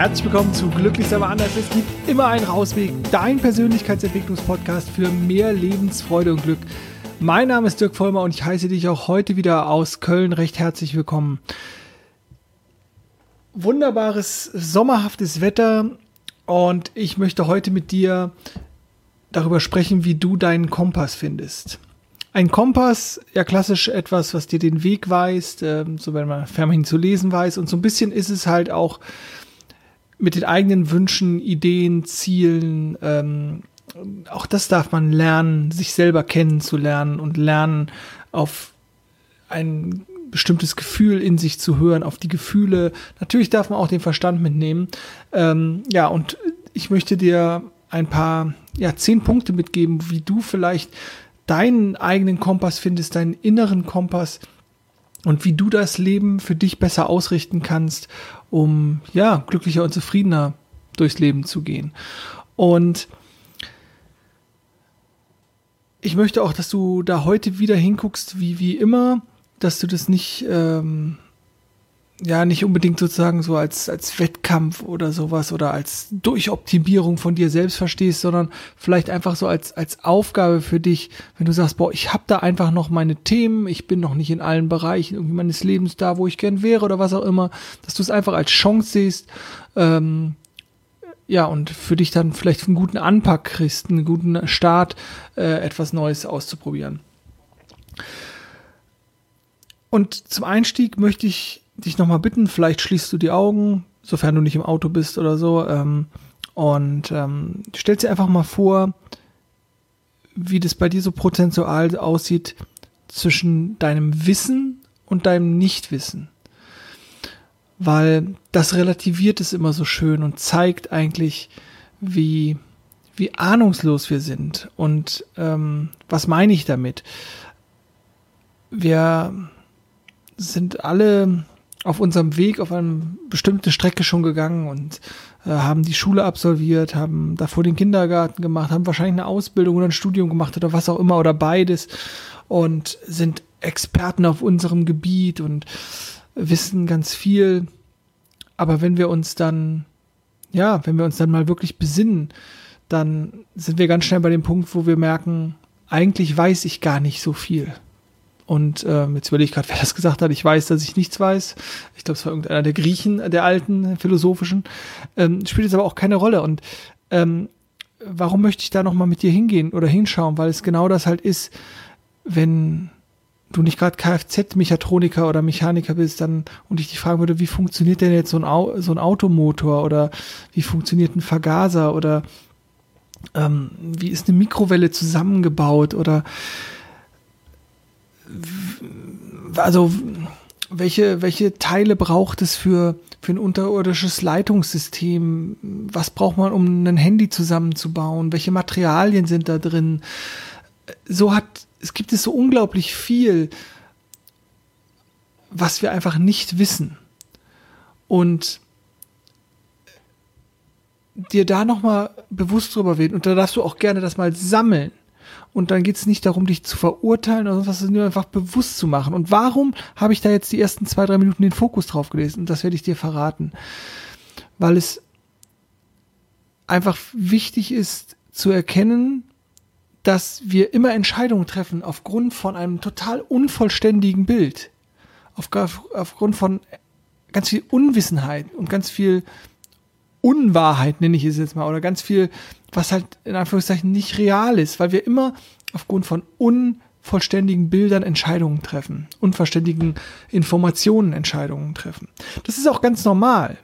Herzlich willkommen zu Glücklich aber anders. Es gibt immer einen Rausweg. Dein Persönlichkeitsentwicklungspodcast für mehr Lebensfreude und Glück. Mein Name ist Dirk Vollmer und ich heiße dich auch heute wieder aus Köln recht herzlich willkommen. Wunderbares, sommerhaftes Wetter und ich möchte heute mit dir darüber sprechen, wie du deinen Kompass findest. Ein Kompass, ja klassisch etwas, was dir den Weg weist, äh, so wenn man fermhin zu lesen weiß. Und so ein bisschen ist es halt auch mit den eigenen Wünschen, Ideen, Zielen, ähm, auch das darf man lernen, sich selber kennenzulernen und lernen, auf ein bestimmtes Gefühl in sich zu hören, auf die Gefühle. Natürlich darf man auch den Verstand mitnehmen. Ähm, ja, und ich möchte dir ein paar, ja, zehn Punkte mitgeben, wie du vielleicht deinen eigenen Kompass findest, deinen inneren Kompass und wie du das Leben für dich besser ausrichten kannst, um, ja, glücklicher und zufriedener durchs Leben zu gehen. Und ich möchte auch, dass du da heute wieder hinguckst, wie, wie immer, dass du das nicht, ähm, ja, nicht unbedingt sozusagen so als, als Wettkampf oder sowas oder als Durchoptimierung von dir selbst verstehst, sondern vielleicht einfach so als, als Aufgabe für dich, wenn du sagst, boah, ich habe da einfach noch meine Themen, ich bin noch nicht in allen Bereichen irgendwie meines Lebens da, wo ich gern wäre oder was auch immer, dass du es einfach als Chance siehst, ähm, ja, und für dich dann vielleicht einen guten Anpack kriegst, einen guten Start, äh, etwas Neues auszuprobieren. Und zum Einstieg möchte ich dich nochmal bitten, vielleicht schließt du die Augen, sofern du nicht im Auto bist oder so, ähm, und ähm, stellst dir einfach mal vor, wie das bei dir so prozentual aussieht zwischen deinem Wissen und deinem Nichtwissen weil das relativiert es immer so schön und zeigt eigentlich, wie, wie ahnungslos wir sind. Und ähm, was meine ich damit? Wir sind alle auf unserem Weg auf eine bestimmte Strecke schon gegangen und äh, haben die Schule absolviert, haben davor den Kindergarten gemacht, haben wahrscheinlich eine Ausbildung oder ein Studium gemacht oder was auch immer oder beides und sind Experten auf unserem Gebiet und wissen ganz viel. Aber wenn wir uns dann, ja, wenn wir uns dann mal wirklich besinnen, dann sind wir ganz schnell bei dem Punkt, wo wir merken, eigentlich weiß ich gar nicht so viel. Und äh, jetzt überlege ich gerade, wer das gesagt hat. Ich weiß, dass ich nichts weiß. Ich glaube, es war irgendeiner der Griechen, der alten philosophischen. Ähm, spielt jetzt aber auch keine Rolle. Und ähm, warum möchte ich da nochmal mit dir hingehen oder hinschauen? Weil es genau das halt ist, wenn du nicht gerade Kfz-Mechatroniker oder Mechaniker bist, dann und ich dich fragen würde, wie funktioniert denn jetzt so ein, Au so ein Automotor oder wie funktioniert ein Vergaser oder ähm, wie ist eine Mikrowelle zusammengebaut oder also welche, welche Teile braucht es für, für ein unterirdisches Leitungssystem? Was braucht man, um ein Handy zusammenzubauen? Welche Materialien sind da drin? So hat es gibt es so unglaublich viel, was wir einfach nicht wissen. Und dir da nochmal bewusst drüber werden. Und da darfst du auch gerne das mal sammeln. Und dann geht es nicht darum, dich zu verurteilen oder was, nur einfach bewusst zu machen. Und warum habe ich da jetzt die ersten zwei, drei Minuten den Fokus drauf gelesen? Und das werde ich dir verraten. Weil es einfach wichtig ist zu erkennen, dass wir immer Entscheidungen treffen aufgrund von einem total unvollständigen Bild. Auf, aufgrund von ganz viel Unwissenheit und ganz viel Unwahrheit, nenne ich es jetzt mal, oder ganz viel, was halt in Anführungszeichen nicht real ist, weil wir immer aufgrund von unvollständigen Bildern Entscheidungen treffen, unvollständigen Informationen Entscheidungen treffen. Das ist auch ganz normal.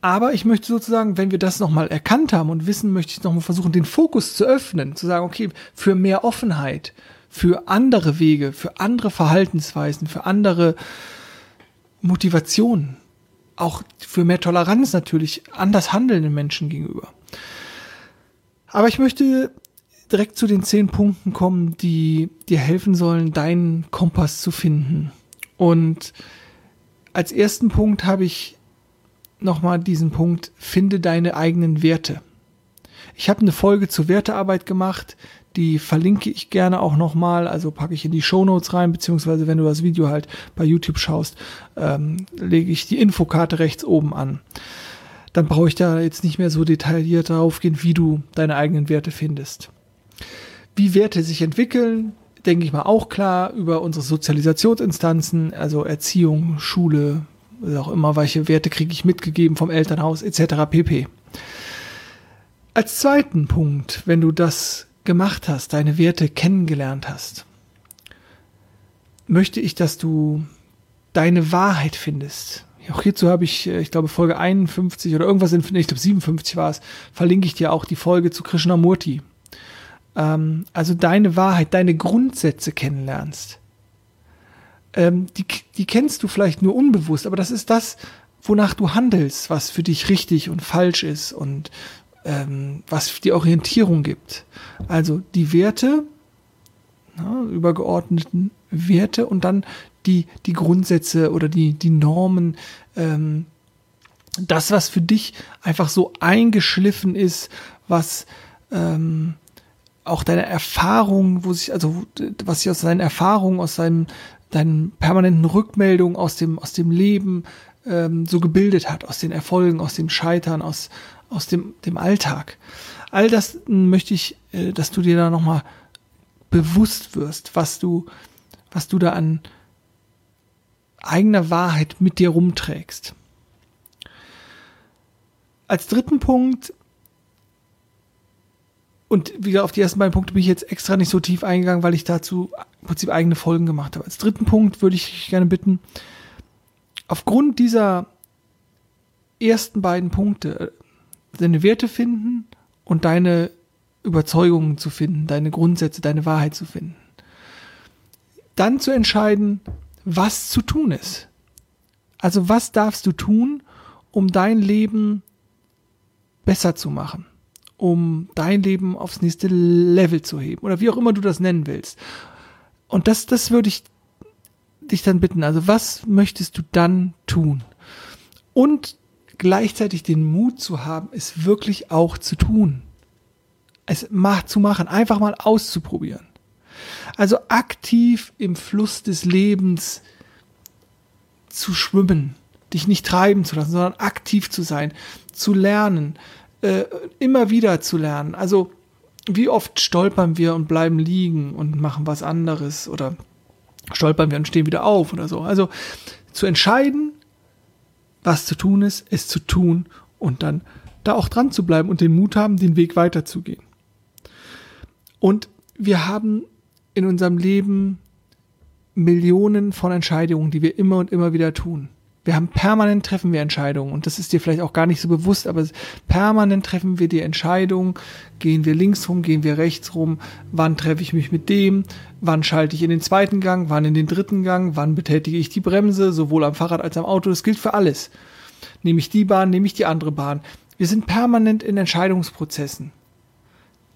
Aber ich möchte sozusagen, wenn wir das nochmal erkannt haben und wissen, möchte ich nochmal versuchen, den Fokus zu öffnen, zu sagen, okay, für mehr Offenheit, für andere Wege, für andere Verhaltensweisen, für andere Motivationen, auch für mehr Toleranz natürlich anders handelnden Menschen gegenüber. Aber ich möchte direkt zu den zehn Punkten kommen, die dir helfen sollen, deinen Kompass zu finden. Und als ersten Punkt habe ich nochmal diesen Punkt, finde deine eigenen Werte. Ich habe eine Folge zur Wertearbeit gemacht, Die verlinke ich gerne auch nochmal, also packe ich in die Show Notes rein, beziehungsweise wenn du das Video halt bei YouTube schaust, ähm, lege ich die Infokarte rechts oben an. Dann brauche ich da jetzt nicht mehr so detailliert darauf gehen, wie du deine eigenen Werte findest. Wie Werte sich entwickeln, denke ich mal auch klar über unsere Sozialisationsinstanzen, also Erziehung, Schule, was auch immer, welche Werte kriege ich mitgegeben vom Elternhaus etc. pp. Als zweiten Punkt, wenn du das gemacht hast, deine Werte kennengelernt hast, möchte ich, dass du deine Wahrheit findest. Auch hierzu habe ich, äh, ich glaube, Folge 51 oder irgendwas in, ich glaube 57 war es, verlinke ich dir auch die Folge zu Krishnamurti. Ähm, also deine Wahrheit, deine Grundsätze kennenlernst. Ähm, die, die kennst du vielleicht nur unbewusst, aber das ist das, wonach du handelst, was für dich richtig und falsch ist und ähm, was die Orientierung gibt. Also die Werte, na, übergeordneten Werte und dann die, die Grundsätze oder die, die Normen, ähm, das, was für dich einfach so eingeschliffen ist, was ähm, auch deine Erfahrungen, wo sich, also was sich aus deinen Erfahrungen, aus deinem, deinen permanenten Rückmeldungen aus dem, aus dem Leben ähm, so gebildet hat, aus den Erfolgen, aus dem Scheitern, aus, aus dem, dem Alltag. All das möchte ich, äh, dass du dir da nochmal bewusst wirst, was du, was du da an eigener Wahrheit mit dir rumträgst. Als dritten Punkt, und wieder auf die ersten beiden Punkte bin ich jetzt extra nicht so tief eingegangen, weil ich dazu im Prinzip eigene Folgen gemacht habe. Als dritten Punkt würde ich dich gerne bitten, aufgrund dieser ersten beiden Punkte deine Werte finden und deine Überzeugungen zu finden, deine Grundsätze, deine Wahrheit zu finden. Dann zu entscheiden, was zu tun ist. Also was darfst du tun, um dein Leben besser zu machen, um dein Leben aufs nächste Level zu heben oder wie auch immer du das nennen willst. Und das, das würde ich dich dann bitten. Also was möchtest du dann tun? Und gleichzeitig den Mut zu haben, es wirklich auch zu tun. Es macht zu machen, einfach mal auszuprobieren. Also aktiv im Fluss des Lebens zu schwimmen, dich nicht treiben zu lassen, sondern aktiv zu sein, zu lernen, äh, immer wieder zu lernen. Also wie oft stolpern wir und bleiben liegen und machen was anderes oder stolpern wir und stehen wieder auf oder so. Also zu entscheiden, was zu tun ist, es zu tun und dann da auch dran zu bleiben und den Mut haben, den Weg weiterzugehen. Und wir haben in unserem Leben Millionen von Entscheidungen, die wir immer und immer wieder tun. Wir haben permanent treffen wir Entscheidungen und das ist dir vielleicht auch gar nicht so bewusst, aber permanent treffen wir die Entscheidung, gehen wir links rum, gehen wir rechts rum, wann treffe ich mich mit dem, wann schalte ich in den zweiten Gang, wann in den dritten Gang, wann betätige ich die Bremse, sowohl am Fahrrad als am Auto, das gilt für alles. Nehme ich die Bahn, nehme ich die andere Bahn. Wir sind permanent in Entscheidungsprozessen.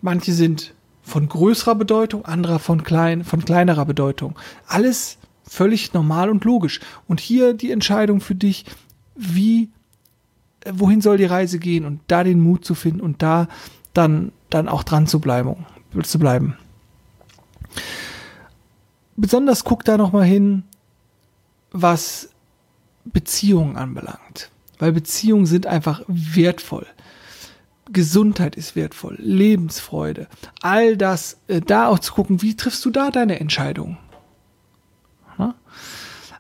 Manche sind von größerer Bedeutung, anderer von klein, von kleinerer Bedeutung. Alles völlig normal und logisch. Und hier die Entscheidung für dich, wie, wohin soll die Reise gehen und da den Mut zu finden und da dann, dann auch dran zu bleiben, zu bleiben. Besonders guck da nochmal hin, was Beziehungen anbelangt. Weil Beziehungen sind einfach wertvoll. Gesundheit ist wertvoll, Lebensfreude, all das, äh, da auch zu gucken, wie triffst du da deine Entscheidung?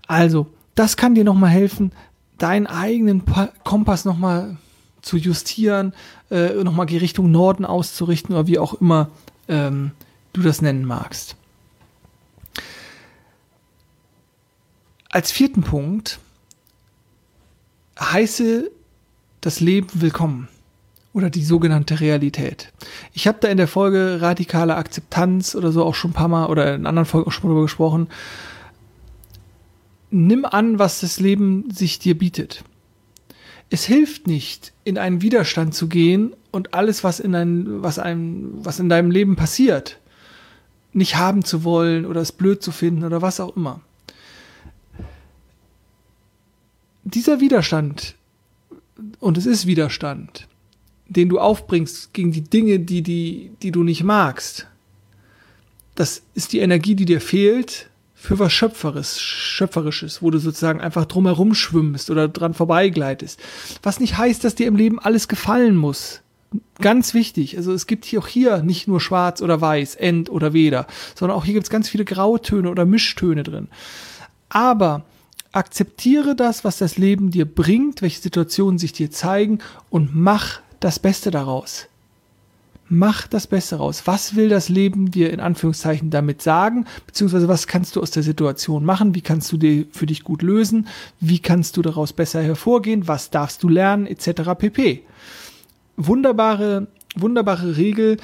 Also, das kann dir nochmal helfen, deinen eigenen Kompass nochmal zu justieren, äh, nochmal die Richtung Norden auszurichten oder wie auch immer ähm, du das nennen magst. Als vierten Punkt heiße das Leben willkommen oder die sogenannte Realität. Ich habe da in der Folge radikale Akzeptanz oder so auch schon ein paar Mal oder in anderen Folgen auch schon drüber gesprochen. Nimm an, was das Leben sich dir bietet. Es hilft nicht, in einen Widerstand zu gehen und alles, was in, ein, was einem, was in deinem Leben passiert, nicht haben zu wollen oder es blöd zu finden oder was auch immer. Dieser Widerstand, und es ist Widerstand, den du aufbringst gegen die Dinge, die, die, die du nicht magst, das ist die Energie, die dir fehlt für was Schöpferes, Schöpferisches, wo du sozusagen einfach drumherum schwimmst oder dran vorbeigleitest. Was nicht heißt, dass dir im Leben alles gefallen muss. Ganz wichtig. Also es gibt hier auch hier nicht nur schwarz oder weiß, end oder weder, sondern auch hier gibt es ganz viele Grautöne oder Mischtöne drin. Aber akzeptiere das, was das Leben dir bringt, welche Situationen sich dir zeigen und mach das Beste daraus. Mach das Beste raus. Was will das Leben dir in Anführungszeichen damit sagen? Beziehungsweise was kannst du aus der Situation machen? Wie kannst du die für dich gut lösen? Wie kannst du daraus besser hervorgehen? Was darfst du lernen? Etc. pp. Wunderbare, wunderbare Regel,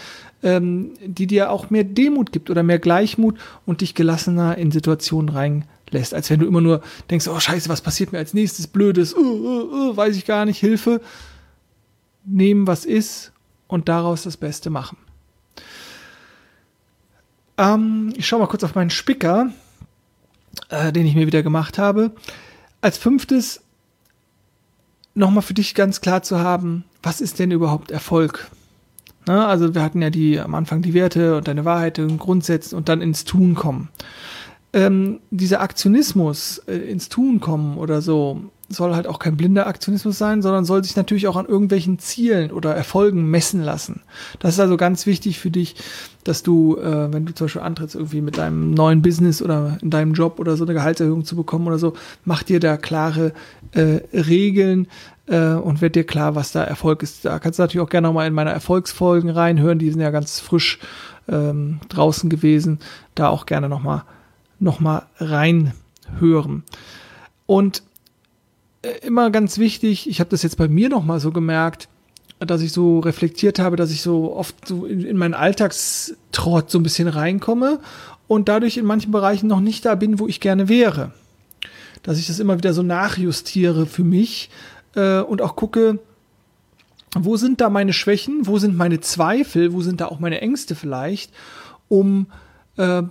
ähm, die dir auch mehr Demut gibt oder mehr Gleichmut und dich gelassener in Situationen reinlässt, als wenn du immer nur denkst, oh scheiße, was passiert mir als nächstes, blödes, uh, uh, uh, weiß ich gar nicht, Hilfe. Nehmen, was ist und daraus das Beste machen. Ähm, ich schaue mal kurz auf meinen Spicker, äh, den ich mir wieder gemacht habe. Als fünftes nochmal für dich ganz klar zu haben, was ist denn überhaupt Erfolg? Na, also wir hatten ja die am Anfang die Werte und deine Wahrheit und Grundsätze und dann ins Tun kommen. Ähm, dieser Aktionismus äh, ins Tun kommen oder so, soll halt auch kein blinder Aktionismus sein, sondern soll sich natürlich auch an irgendwelchen Zielen oder Erfolgen messen lassen. Das ist also ganz wichtig für dich, dass du, äh, wenn du zum Beispiel antrittst, irgendwie mit deinem neuen Business oder in deinem Job oder so eine Gehaltserhöhung zu bekommen oder so, mach dir da klare äh, Regeln äh, und wird dir klar, was da Erfolg ist. Da kannst du natürlich auch gerne nochmal in meine Erfolgsfolgen reinhören, die sind ja ganz frisch ähm, draußen gewesen. Da auch gerne nochmal noch mal reinhören. Und immer ganz wichtig, ich habe das jetzt bei mir nochmal so gemerkt, dass ich so reflektiert habe, dass ich so oft so in, in meinen Alltagstrott so ein bisschen reinkomme und dadurch in manchen Bereichen noch nicht da bin, wo ich gerne wäre. Dass ich das immer wieder so nachjustiere für mich äh, und auch gucke, wo sind da meine Schwächen, wo sind meine Zweifel, wo sind da auch meine Ängste vielleicht, um äh,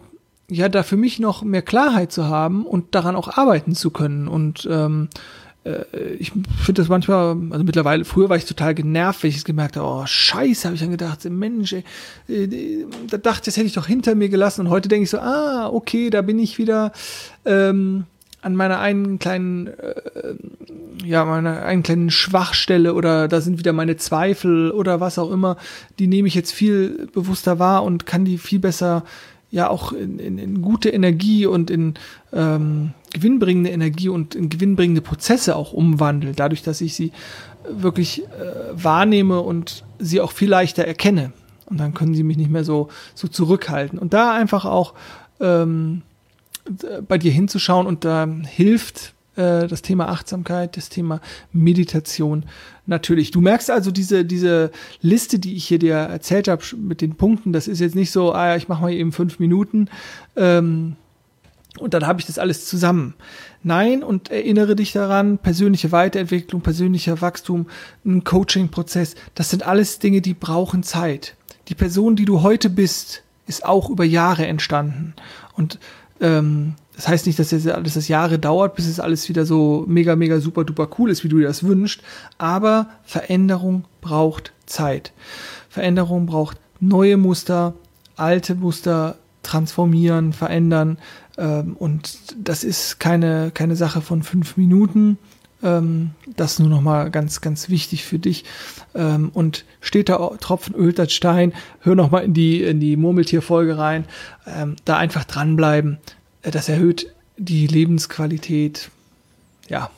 ja da für mich noch mehr Klarheit zu haben und daran auch arbeiten zu können und ähm, äh, ich finde das manchmal, also mittlerweile, früher war ich total genervt, wenn ich es gemerkt habe, oh scheiße, habe ich dann gedacht, Mensch, ey, äh, da dachte ich, das hätte ich doch hinter mir gelassen. Und heute denke ich so, ah, okay, da bin ich wieder ähm, an meiner einen kleinen, äh, ja, meiner einen kleinen Schwachstelle oder da sind wieder meine Zweifel oder was auch immer, die nehme ich jetzt viel bewusster wahr und kann die viel besser ja auch in, in, in gute Energie und in ähm, gewinnbringende Energie und in gewinnbringende Prozesse auch umwandeln, dadurch, dass ich sie wirklich äh, wahrnehme und sie auch viel leichter erkenne. Und dann können sie mich nicht mehr so, so zurückhalten. Und da einfach auch ähm, bei dir hinzuschauen und da hilft äh, das Thema Achtsamkeit, das Thema Meditation natürlich. Du merkst also diese, diese Liste, die ich hier dir erzählt habe mit den Punkten, das ist jetzt nicht so, ah ja, ich mache mal eben fünf Minuten ähm, und dann habe ich das alles zusammen. Nein, und erinnere dich daran, persönliche Weiterentwicklung, persönlicher Wachstum, ein Coaching-Prozess, das sind alles Dinge, die brauchen Zeit. Die Person, die du heute bist, ist auch über Jahre entstanden. Und ähm, das heißt nicht, dass das alles das Jahre dauert, bis es alles wieder so mega, mega, super, duper cool ist, wie du dir das wünschst. Aber Veränderung braucht Zeit. Veränderung braucht neue Muster, alte Muster transformieren, verändern. Ähm, und das ist keine, keine Sache von fünf Minuten. Ähm, das nur noch mal ganz, ganz wichtig für dich. Ähm, und steht da Tropfen ölt das Stein. Hör noch mal in die, in die Murmeltierfolge rein. Ähm, da einfach dranbleiben das erhöht die Lebensqualität, ja,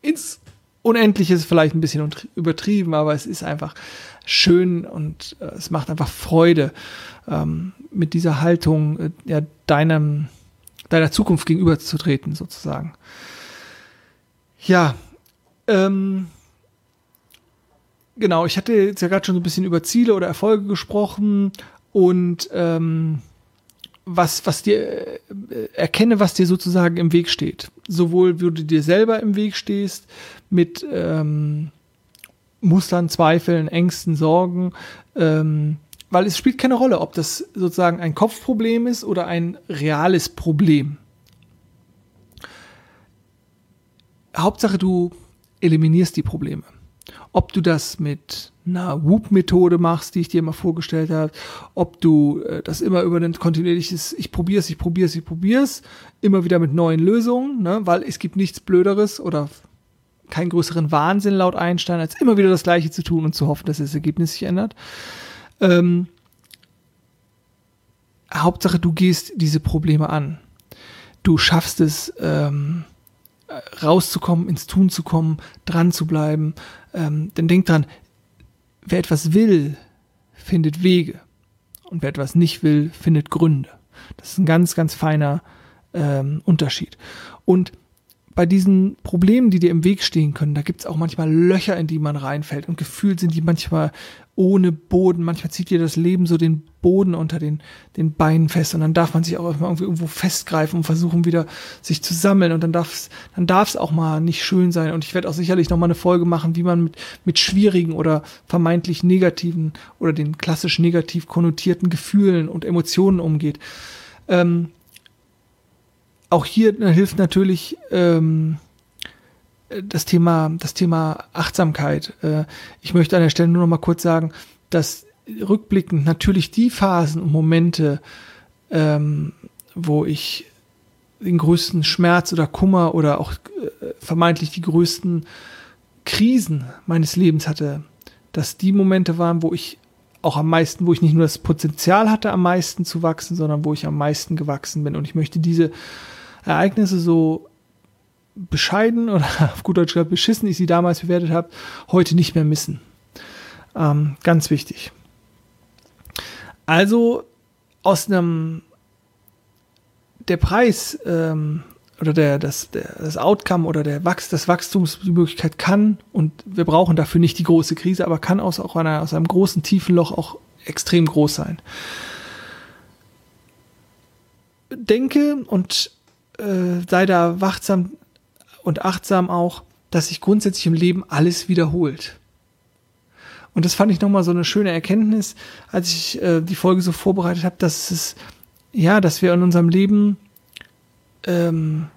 ins Unendliche ist vielleicht ein bisschen übertrieben, aber es ist einfach schön und äh, es macht einfach Freude, ähm, mit dieser Haltung äh, ja, deinem, deiner Zukunft gegenüberzutreten, sozusagen. Ja, ähm, genau, ich hatte jetzt ja gerade schon so ein bisschen über Ziele oder Erfolge gesprochen und ähm, was, was dir, äh, erkenne, was dir sozusagen im Weg steht. Sowohl, wie du dir selber im Weg stehst, mit ähm, Mustern, Zweifeln, Ängsten, Sorgen, ähm, weil es spielt keine Rolle, ob das sozusagen ein Kopfproblem ist oder ein reales Problem. Hauptsache, du eliminierst die Probleme. Ob du das mit einer Whoop-Methode machst, die ich dir mal vorgestellt habe, ob du äh, das immer über ein kontinuierliches Ich probier's, ich probier's, ich probier's, immer wieder mit neuen Lösungen, ne? weil es gibt nichts Blöderes oder keinen größeren Wahnsinn laut Einstein, als immer wieder das Gleiche zu tun und zu hoffen, dass das Ergebnis sich ändert. Ähm, Hauptsache, du gehst diese Probleme an. Du schaffst es, ähm, rauszukommen, ins Tun zu kommen, dran zu bleiben. Ähm, denn denk dran, wer etwas will, findet Wege. Und wer etwas nicht will, findet Gründe. Das ist ein ganz, ganz feiner ähm, Unterschied. Und bei diesen Problemen, die dir im Weg stehen können, da gibt es auch manchmal Löcher, in die man reinfällt. Und gefühlt sind die manchmal ohne Boden. Manchmal zieht dir das Leben so den Boden unter den, den Beinen fest. Und dann darf man sich auch irgendwie irgendwo festgreifen und versuchen, wieder sich zu sammeln. Und dann darf es dann darf's auch mal nicht schön sein. Und ich werde auch sicherlich noch mal eine Folge machen, wie man mit, mit schwierigen oder vermeintlich negativen oder den klassisch negativ konnotierten Gefühlen und Emotionen umgeht. Ähm, auch hier hilft natürlich ähm, das Thema, das Thema Achtsamkeit. Äh, ich möchte an der Stelle nur noch mal kurz sagen, dass rückblickend natürlich die Phasen und Momente, ähm, wo ich den größten Schmerz oder Kummer oder auch äh, vermeintlich die größten Krisen meines Lebens hatte, dass die Momente waren, wo ich auch am meisten, wo ich nicht nur das Potenzial hatte, am meisten zu wachsen, sondern wo ich am meisten gewachsen bin. Und ich möchte diese Ereignisse so bescheiden oder auf gut Deutsch gesagt beschissen ich sie damals bewertet habe, heute nicht mehr missen. Ähm, ganz wichtig. Also aus einem der Preis ähm, oder der, das, der, das Outcome oder der Wachs, das Wachstumsmöglichkeit kann und wir brauchen dafür nicht die große Krise, aber kann aus, auch einer, aus einem großen tiefen Loch auch extrem groß sein. Denke und äh, sei da wachsam und achtsam auch, dass sich grundsätzlich im Leben alles wiederholt. Und das fand ich nochmal so eine schöne Erkenntnis, als ich äh, die Folge so vorbereitet habe, dass es, ja, dass wir in unserem Leben ähm,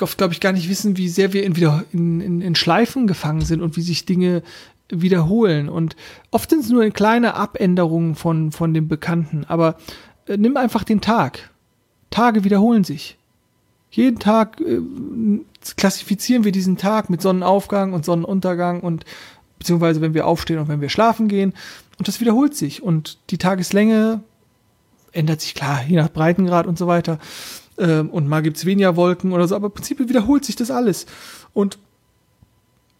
oft, glaube ich, gar nicht wissen, wie sehr wir in, wieder in, in, in Schleifen gefangen sind und wie sich Dinge wiederholen. Und oft sind es nur kleine Abänderungen von, von dem Bekannten. Aber äh, nimm einfach den Tag. Tage wiederholen sich. Jeden Tag äh, klassifizieren wir diesen Tag mit Sonnenaufgang und Sonnenuntergang und beziehungsweise wenn wir aufstehen und wenn wir schlafen gehen. Und das wiederholt sich. Und die Tageslänge ändert sich klar, je nach Breitengrad und so weiter. Ähm, und mal gibt's weniger Wolken oder so, aber im Prinzip wiederholt sich das alles. Und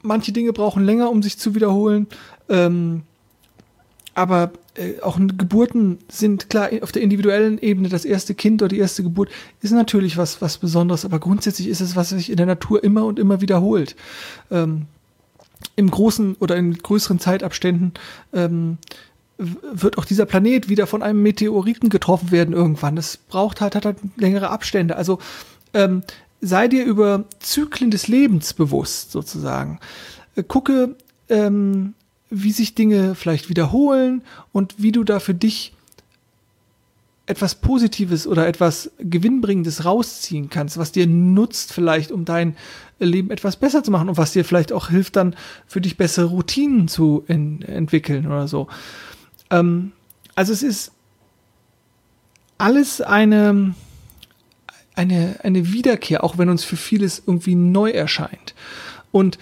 manche Dinge brauchen länger, um sich zu wiederholen. Ähm, aber äh, auch Geburten sind klar auf der individuellen Ebene das erste Kind oder die erste Geburt ist natürlich was was Besonderes, aber grundsätzlich ist es was sich in der Natur immer und immer wiederholt. Ähm, Im großen oder in größeren Zeitabständen ähm, wird auch dieser Planet wieder von einem Meteoriten getroffen werden irgendwann. Das braucht halt, hat halt längere Abstände. Also ähm, sei dir über Zyklen des Lebens bewusst, sozusagen. Äh, gucke, ähm, wie sich Dinge vielleicht wiederholen und wie du da für dich etwas Positives oder etwas Gewinnbringendes rausziehen kannst, was dir nutzt vielleicht, um dein Leben etwas besser zu machen und was dir vielleicht auch hilft, dann für dich bessere Routinen zu in, entwickeln oder so. Ähm, also es ist alles eine, eine, eine Wiederkehr, auch wenn uns für vieles irgendwie neu erscheint. Und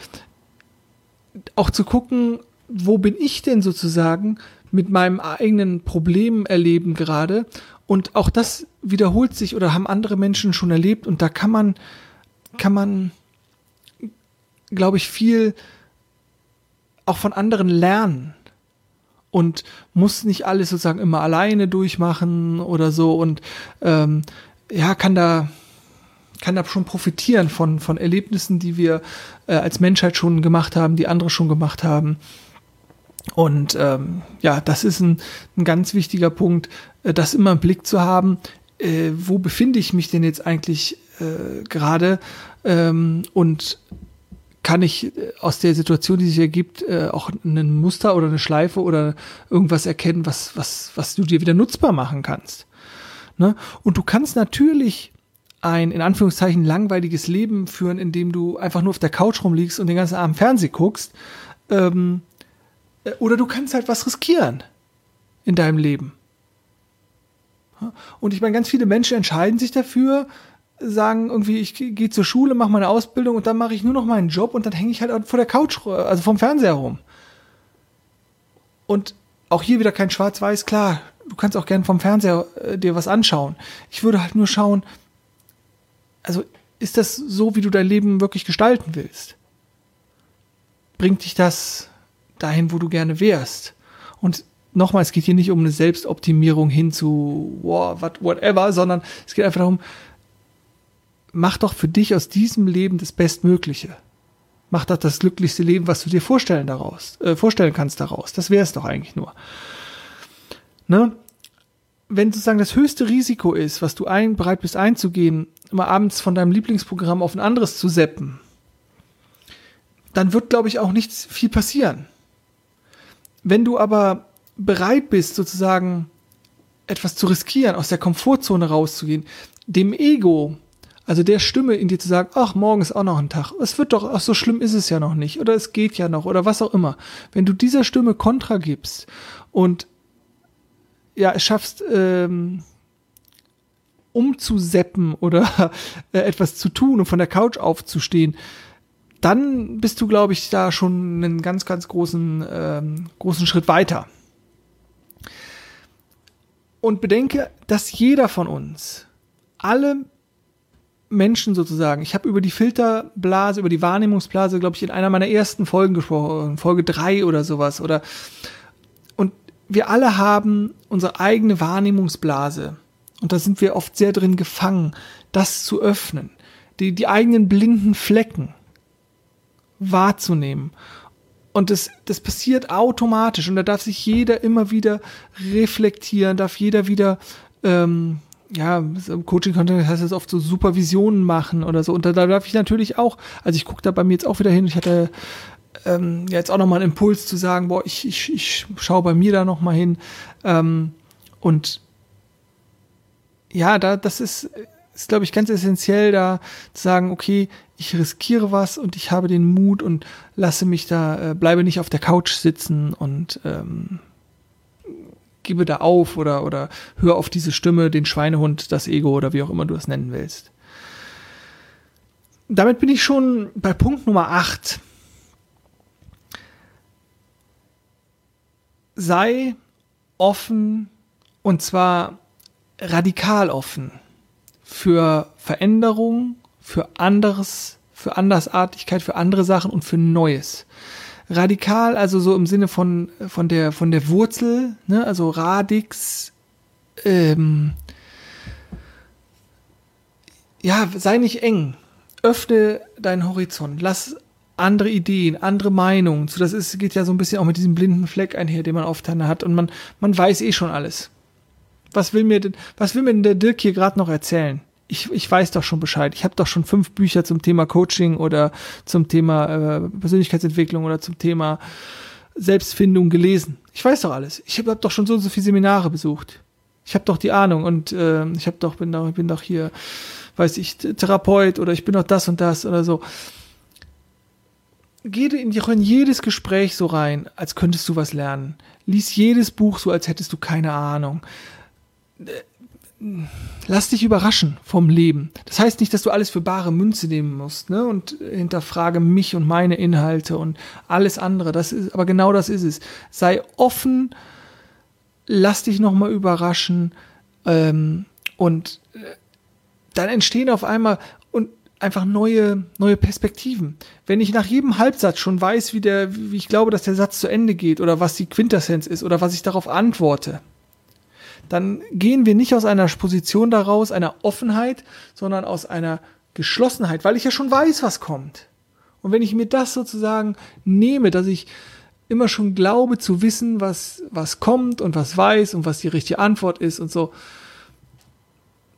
auch zu gucken, wo bin ich denn sozusagen mit meinem eigenen Problem erleben gerade? Und auch das wiederholt sich oder haben andere Menschen schon erlebt und da kann man, kann man, glaube ich, viel auch von anderen lernen und muss nicht alles sozusagen immer alleine durchmachen oder so und ähm, ja, kann da kann da schon profitieren von, von Erlebnissen, die wir äh, als Menschheit schon gemacht haben, die andere schon gemacht haben. Und ähm, ja, das ist ein, ein ganz wichtiger Punkt, äh, das immer im Blick zu haben. Äh, wo befinde ich mich denn jetzt eigentlich äh, gerade? Ähm, und kann ich äh, aus der Situation, die sich ergibt, äh, auch ein Muster oder eine Schleife oder irgendwas erkennen, was, was, was du dir wieder nutzbar machen kannst. Ne? Und du kannst natürlich ein in Anführungszeichen langweiliges Leben führen, indem du einfach nur auf der Couch rumliegst und den ganzen Abend Fernseh guckst Ähm, äh, oder du kannst halt was riskieren in deinem Leben. Und ich meine, ganz viele Menschen entscheiden sich dafür, sagen irgendwie, ich gehe zur Schule, mache meine Ausbildung und dann mache ich nur noch meinen Job und dann hänge ich halt vor der Couch, also vom Fernseher rum. Und auch hier wieder kein Schwarz-Weiß, klar, du kannst auch gern vom Fernseher äh, dir was anschauen. Ich würde halt nur schauen, also ist das so, wie du dein Leben wirklich gestalten willst? Bringt dich das dahin, wo du gerne wärst? Und nochmal, es geht hier nicht um eine Selbstoptimierung hin zu wow, what, whatever, sondern es geht einfach darum, mach doch für dich aus diesem Leben das Bestmögliche. Mach doch das glücklichste Leben, was du dir vorstellen daraus, äh, vorstellen kannst daraus. Das wäre es doch eigentlich nur. Ne? Wenn sozusagen das höchste Risiko ist, was du ein, bereit bist einzugehen, immer abends von deinem Lieblingsprogramm auf ein anderes zu seppen, dann wird, glaube ich, auch nichts viel passieren. Wenn du aber bereit bist, sozusagen etwas zu riskieren, aus der Komfortzone rauszugehen, dem Ego, also der Stimme in dir zu sagen, ach, morgen ist auch noch ein Tag, es wird doch, ach, so schlimm ist es ja noch nicht, oder es geht ja noch, oder was auch immer. Wenn du dieser Stimme Kontra gibst und ja, es schaffst, ähm, umzuseppen oder äh, etwas zu tun und von der Couch aufzustehen, dann bist du, glaube ich, da schon einen ganz, ganz großen, ähm, großen Schritt weiter. Und bedenke, dass jeder von uns, alle Menschen sozusagen, ich habe über die Filterblase, über die Wahrnehmungsblase, glaube ich, in einer meiner ersten Folgen gesprochen, Folge drei oder sowas, oder und wir alle haben unsere eigene Wahrnehmungsblase. Und da sind wir oft sehr drin gefangen, das zu öffnen, die, die eigenen blinden Flecken wahrzunehmen. Und das, das passiert automatisch und da darf sich jeder immer wieder reflektieren, darf jeder wieder, ähm, ja, im Coaching-Kontext heißt das oft so Supervisionen machen oder so. Und da, da darf ich natürlich auch, also ich gucke da bei mir jetzt auch wieder hin, ich hatte ähm, jetzt auch nochmal einen Impuls zu sagen, boah, ich, ich, ich schaue bei mir da nochmal hin. Ähm, und ja, da, das ist, ist glaube ich, ganz essentiell, da zu sagen, okay, ich riskiere was und ich habe den Mut und lasse mich da, äh, bleibe nicht auf der Couch sitzen und ähm, gebe da auf oder, oder hör auf diese Stimme, den Schweinehund, das Ego oder wie auch immer du es nennen willst. Damit bin ich schon bei Punkt Nummer 8. Sei offen und zwar radikal offen für Veränderung, für anderes, für Andersartigkeit, für andere Sachen und für Neues. Radikal, also so im Sinne von, von der, von der Wurzel, ne, also Radix, ähm, ja, sei nicht eng. Öffne deinen Horizont. Lass andere Ideen, andere Meinungen. So, das ist, geht ja so ein bisschen auch mit diesem blinden Fleck einher, den man oft hat. Und man, man weiß eh schon alles. Was will mir denn, was will mir denn der Dirk hier gerade noch erzählen? Ich, ich weiß doch schon Bescheid. Ich habe doch schon fünf Bücher zum Thema Coaching oder zum Thema äh, Persönlichkeitsentwicklung oder zum Thema Selbstfindung gelesen. Ich weiß doch alles. Ich habe hab doch schon so und so viele Seminare besucht. Ich habe doch die Ahnung und äh, ich habe doch bin doch bin doch hier, weiß ich, Therapeut oder ich bin doch das und das oder so. Geh in, in jedes Gespräch so rein, als könntest du was lernen. Lies jedes Buch so, als hättest du keine Ahnung lass dich überraschen vom Leben. Das heißt nicht, dass du alles für bare Münze nehmen musst, ne? Und hinterfrage mich und meine Inhalte und alles andere. Das ist, aber genau das ist es. Sei offen, lass dich nochmal überraschen, ähm, und äh, dann entstehen auf einmal und einfach neue, neue Perspektiven. Wenn ich nach jedem Halbsatz schon weiß, wie der, wie ich glaube, dass der Satz zu Ende geht oder was die Quintessenz ist oder was ich darauf antworte, dann gehen wir nicht aus einer Position daraus, einer Offenheit, sondern aus einer Geschlossenheit, weil ich ja schon weiß, was kommt. Und wenn ich mir das sozusagen nehme, dass ich immer schon glaube zu wissen, was, was kommt und was weiß und was die richtige Antwort ist und so,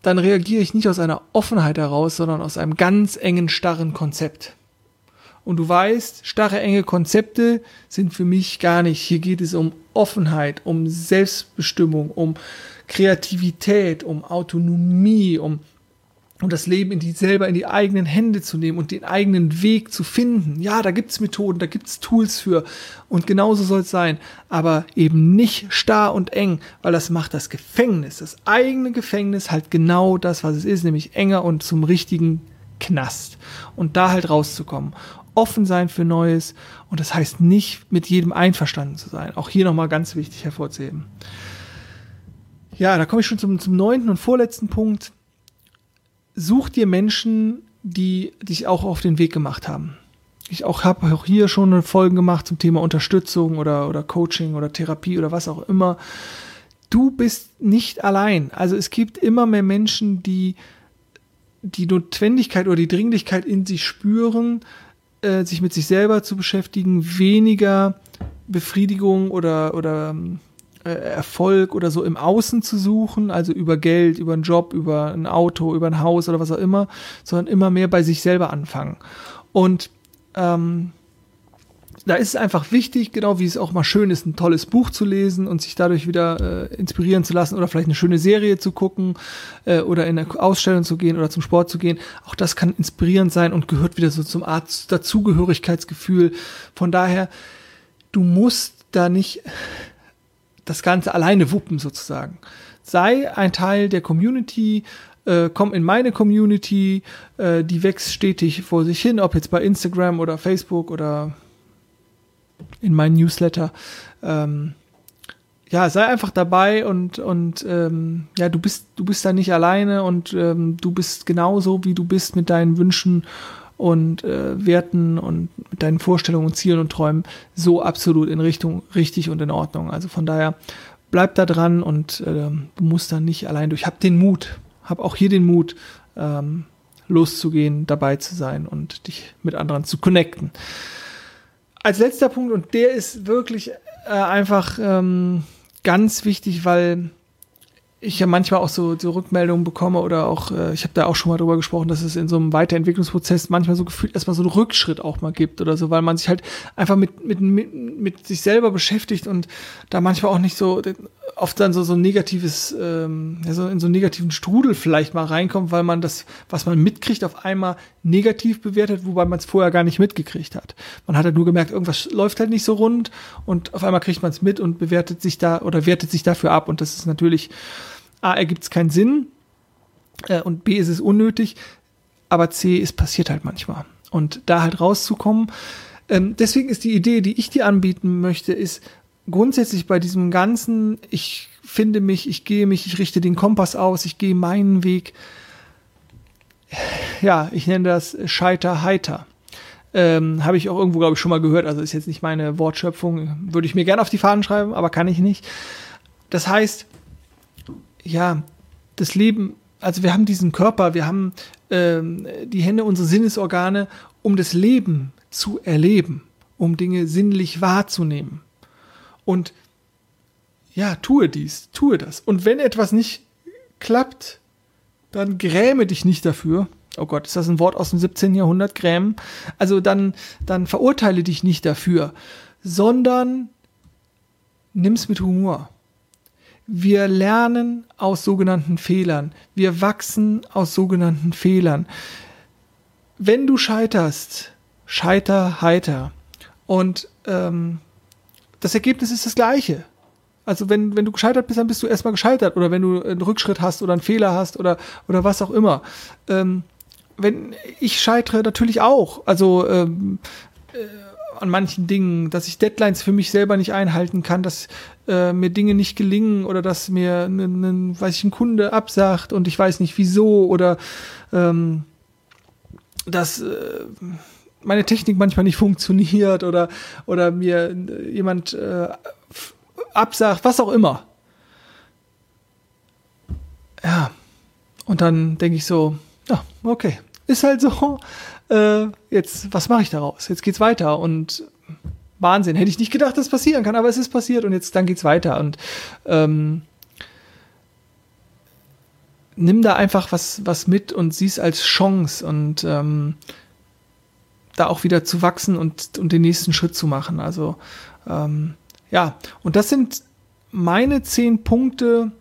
dann reagiere ich nicht aus einer Offenheit heraus, sondern aus einem ganz engen, starren Konzept. Und du weißt, starre, enge Konzepte sind für mich gar nicht. Hier geht es um Offenheit, um Selbstbestimmung, um Kreativität, um Autonomie, um und das Leben in die selber in die eigenen Hände zu nehmen und den eigenen Weg zu finden. Ja, da gibt's Methoden, da gibt's Tools für und genauso soll es sein, aber eben nicht starr und eng, weil das macht das Gefängnis, das eigene Gefängnis halt genau das, was es ist, nämlich enger und zum richtigen Knast und da halt rauszukommen. Offen sein für Neues und das heißt nicht mit jedem einverstanden zu sein. Auch hier nochmal ganz wichtig hervorzuheben. Ja, da komme ich schon zum, zum neunten und vorletzten Punkt such dir Menschen, die dich auch auf den Weg gemacht haben. Ich auch habe auch hier schon eine Folge gemacht zum Thema Unterstützung oder, oder Coaching oder Therapie oder was auch immer. Du bist nicht allein. Also es gibt immer mehr Menschen, die die Notwendigkeit oder die Dringlichkeit in sich spüren, äh, sich mit sich selber zu beschäftigen, weniger Befriedigung oder, oder ähm, äh, Erfolg oder so im Außen zu suchen, also über Geld, über einen Job, über ein Auto, über ein Haus oder was auch immer, sondern immer mehr bei sich selber anfangen. Und ähm, da ist es einfach wichtig, genau wie es auch mal schön ist, ein tolles Buch zu lesen und sich dadurch wieder äh, inspirieren zu lassen oder vielleicht eine schöne Serie zu gucken äh, oder in eine Ausstellung zu gehen oder zum Sport zu gehen. Auch das kann inspirierend sein und gehört wieder so zum Art Dazugehörigkeitsgefühl. Von daher, du musst da nicht das Ganze alleine wuppen sozusagen. Sei ein Teil der Community, äh, komm in meine Community, äh, die wächst stetig vor sich hin, ob jetzt bei Instagram oder Facebook oder in meinen Newsletter. Ähm, ja, sei einfach dabei und, und ähm, ja, du bist, du bist da nicht alleine und ähm, du bist genauso, wie du bist mit deinen Wünschen und äh, Werten und mit deinen Vorstellungen Zielen und Träumen so absolut in Richtung richtig und in Ordnung. Also von daher bleib da dran und äh, du musst da nicht allein durch. Hab den Mut, hab auch hier den Mut, ähm, loszugehen, dabei zu sein und dich mit anderen zu connecten. Als letzter Punkt, und der ist wirklich äh, einfach ähm, ganz wichtig, weil ich ja manchmal auch so, so Rückmeldungen bekomme oder auch, äh, ich habe da auch schon mal drüber gesprochen, dass es in so einem Weiterentwicklungsprozess manchmal so gefühlt erstmal so einen Rückschritt auch mal gibt oder so, weil man sich halt einfach mit, mit, mit, mit sich selber beschäftigt und da manchmal auch nicht so oft dann so, so ein negatives, ähm, so in so einen negativen Strudel vielleicht mal reinkommt, weil man das, was man mitkriegt, auf einmal negativ bewertet, wobei man es vorher gar nicht mitgekriegt hat. Man hat halt nur gemerkt, irgendwas läuft halt nicht so rund und auf einmal kriegt man es mit und bewertet sich da oder wertet sich dafür ab und das ist natürlich A, ergibt es keinen Sinn äh, und B, ist es unnötig, aber C, es passiert halt manchmal. Und da halt rauszukommen, ähm, deswegen ist die Idee, die ich dir anbieten möchte, ist grundsätzlich bei diesem ganzen, ich finde mich, ich gehe mich, ich richte den Kompass aus, ich gehe meinen Weg, ja, ich nenne das Scheiter heiter. Ähm, Habe ich auch irgendwo, glaube ich, schon mal gehört. Also ist jetzt nicht meine Wortschöpfung. Würde ich mir gerne auf die Fahnen schreiben, aber kann ich nicht. Das heißt, ja, das Leben, also wir haben diesen Körper, wir haben ähm, die Hände, unsere Sinnesorgane, um das Leben zu erleben, um Dinge sinnlich wahrzunehmen. Und ja, tue dies, tue das. Und wenn etwas nicht klappt, dann gräme dich nicht dafür. Oh Gott, ist das ein Wort aus dem 17. Jahrhundert, grämen? Also dann, dann verurteile dich nicht dafür, sondern nimm's mit Humor. Wir lernen aus sogenannten Fehlern. Wir wachsen aus sogenannten Fehlern. Wenn du scheiterst, scheiter heiter. Und ähm, das Ergebnis ist das gleiche. Also wenn, wenn du gescheitert bist, dann bist du erstmal gescheitert. Oder wenn du einen Rückschritt hast oder einen Fehler hast oder, oder was auch immer. Ähm, wenn ich scheitere natürlich auch. Also ähm, äh, an manchen Dingen, dass ich Deadlines für mich selber nicht einhalten kann, dass äh, mir Dinge nicht gelingen oder dass mir ne, ne, weiß ich, ein Kunde absagt und ich weiß nicht wieso oder ähm, dass äh, meine Technik manchmal nicht funktioniert oder, oder mir jemand äh, absagt, was auch immer. Ja, und dann denke ich so, ja, okay, ist halt so. Äh, jetzt, was mache ich daraus? Jetzt geht's weiter und Wahnsinn. Hätte ich nicht gedacht, dass passieren kann, aber es ist passiert und jetzt dann geht's weiter. Und ähm, nimm da einfach was, was mit und sieh's als Chance und ähm, da auch wieder zu wachsen und, und den nächsten Schritt zu machen. Also ähm, ja, und das sind meine zehn Punkte,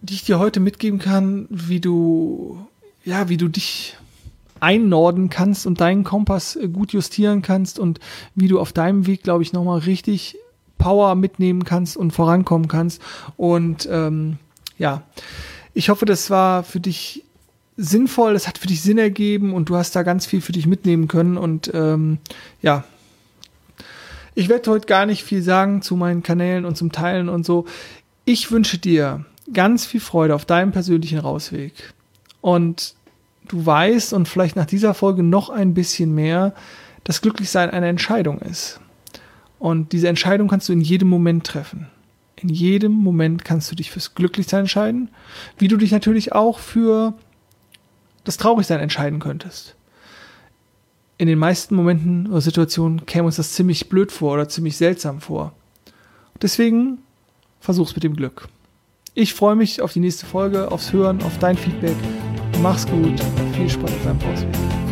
die ich dir heute mitgeben kann, wie du ja, wie du dich einnorden kannst und deinen Kompass äh, gut justieren kannst und wie du auf deinem Weg, glaube ich, nochmal richtig Power mitnehmen kannst und vorankommen kannst. Und ähm, ja, ich hoffe, das war für dich sinnvoll, es hat für dich Sinn ergeben und du hast da ganz viel für dich mitnehmen können. Und ähm, ja, ich werde heute gar nicht viel sagen zu meinen Kanälen und zum Teilen und so. Ich wünsche dir ganz viel Freude auf deinem persönlichen Rausweg. Und du weißt und vielleicht nach dieser Folge noch ein bisschen mehr, dass Glücklichsein eine Entscheidung ist. Und diese Entscheidung kannst du in jedem Moment treffen. In jedem Moment kannst du dich fürs Glücklichsein entscheiden, wie du dich natürlich auch für das Traurigsein entscheiden könntest. In den meisten Momenten oder Situationen käme uns das ziemlich blöd vor oder ziemlich seltsam vor. Deswegen versuch's mit dem Glück. Ich freue mich auf die nächste Folge, aufs Hören, auf dein Feedback. Mach's gut. Viel Spaß beim Auswählen.